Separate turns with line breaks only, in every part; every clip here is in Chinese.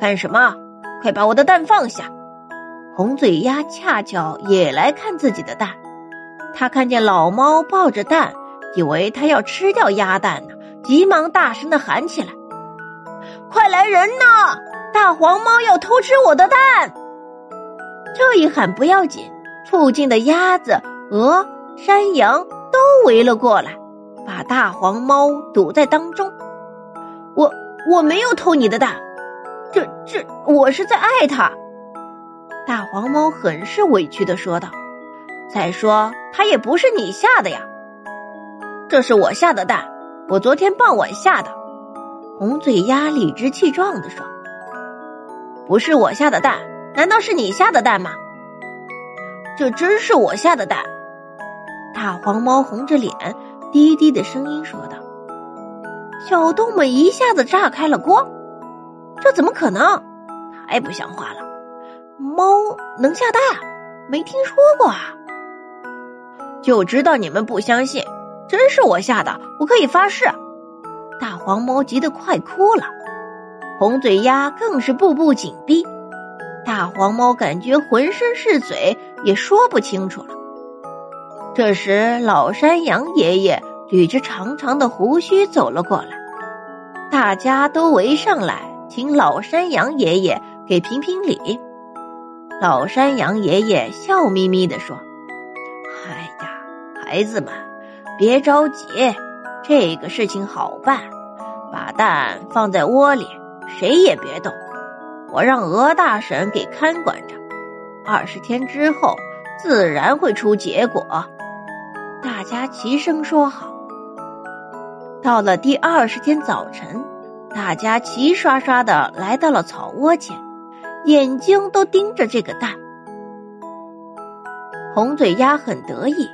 干什么？快把我的蛋放下！红嘴鸭恰巧也来看自己的蛋，他看见老猫抱着蛋，以为它要吃掉鸭蛋呢，急忙大声的喊起来：“快来人呐！大黄猫要偷吃我的蛋！”这一喊不要紧，附近的鸭子、鹅、山羊都围了过来，把大黄猫堵在当中。我我没有偷你的蛋，这我是在爱他。大黄猫很是委屈的说道：“再说，它也不是你下的呀，这是我下的蛋，我昨天傍晚下的。”红嘴鸭理直气壮的说：“不是我下的蛋，难道是你下的蛋吗？”这真是我下的蛋。大黄猫红着脸，低低的声音说道：“小动物一下子炸开了锅，这怎么可能？太不像话了！”猫能下蛋？没听说过啊！就知道你们不相信，真是我下的，我可以发誓。大黄猫急得快哭了，红嘴鸭更是步步紧逼。大黄猫感觉浑身是嘴，也说不清楚了。这时，老山羊爷爷捋着长长的胡须走了过来，大家都围上来，请老山羊爷爷给评评理。老山羊爷爷笑眯眯地说：“哎呀，孩子们，别着急，这个事情好办。把蛋放在窝里，谁也别动。我让鹅大婶给看管着。二十天之后，自然会出结果。”大家齐声说好。到了第二十天早晨，大家齐刷刷的来到了草窝前。眼睛都盯着这个蛋，红嘴鸭很得意，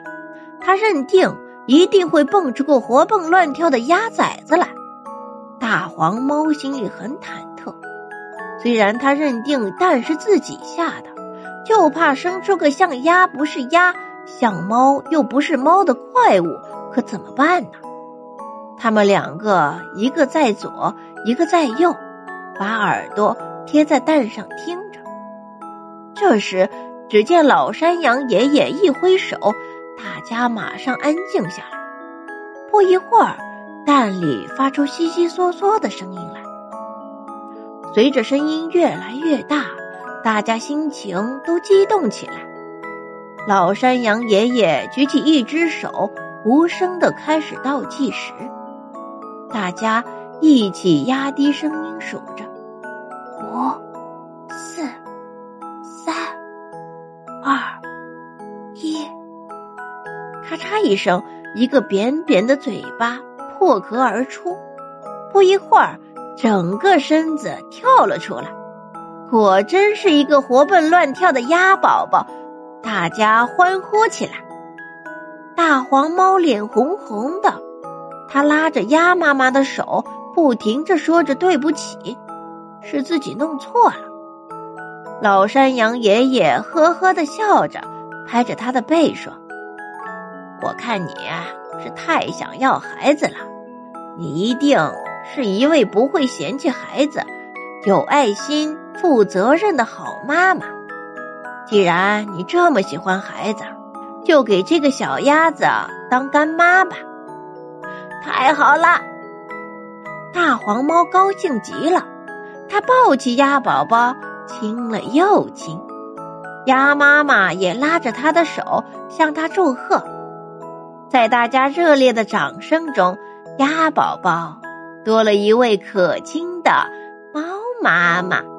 他认定一定会蹦出个活蹦乱跳的鸭崽子来。大黄猫心里很忐忑，虽然他认定蛋是自己下的，就怕生出个像鸭不是鸭、像猫又不是猫的怪物，可怎么办呢？他们两个一个在左，一个在右，把耳朵。贴在蛋上听着。这时，只见老山羊爷爷一挥手，大家马上安静下来。不一会儿，蛋里发出悉悉嗦嗦的声音来。随着声音越来越大，大家心情都激动起来。老山羊爷爷举起一只手，无声的开始倒计时。大家一起压低声音数着。五、四、三、二、一，咔嚓一声，一个扁扁的嘴巴破壳而出。不一会儿，整个身子跳了出来，果真是一个活蹦乱跳的鸭宝宝，大家欢呼起来。大黄猫脸红红的，他拉着鸭妈妈的手，不停着说着对不起。是自己弄错了。老山羊爷爷呵呵的笑着，拍着他的背说：“我看你是太想要孩子了，你一定是一位不会嫌弃孩子、有爱心、负责任的好妈妈。既然你这么喜欢孩子，就给这个小鸭子当干妈吧。”太好了，大黄猫高兴极了。他抱起鸭宝宝，亲了又亲，鸭妈妈也拉着它的手向他祝贺。在大家热烈的掌声中，鸭宝宝多了一位可亲的猫妈妈。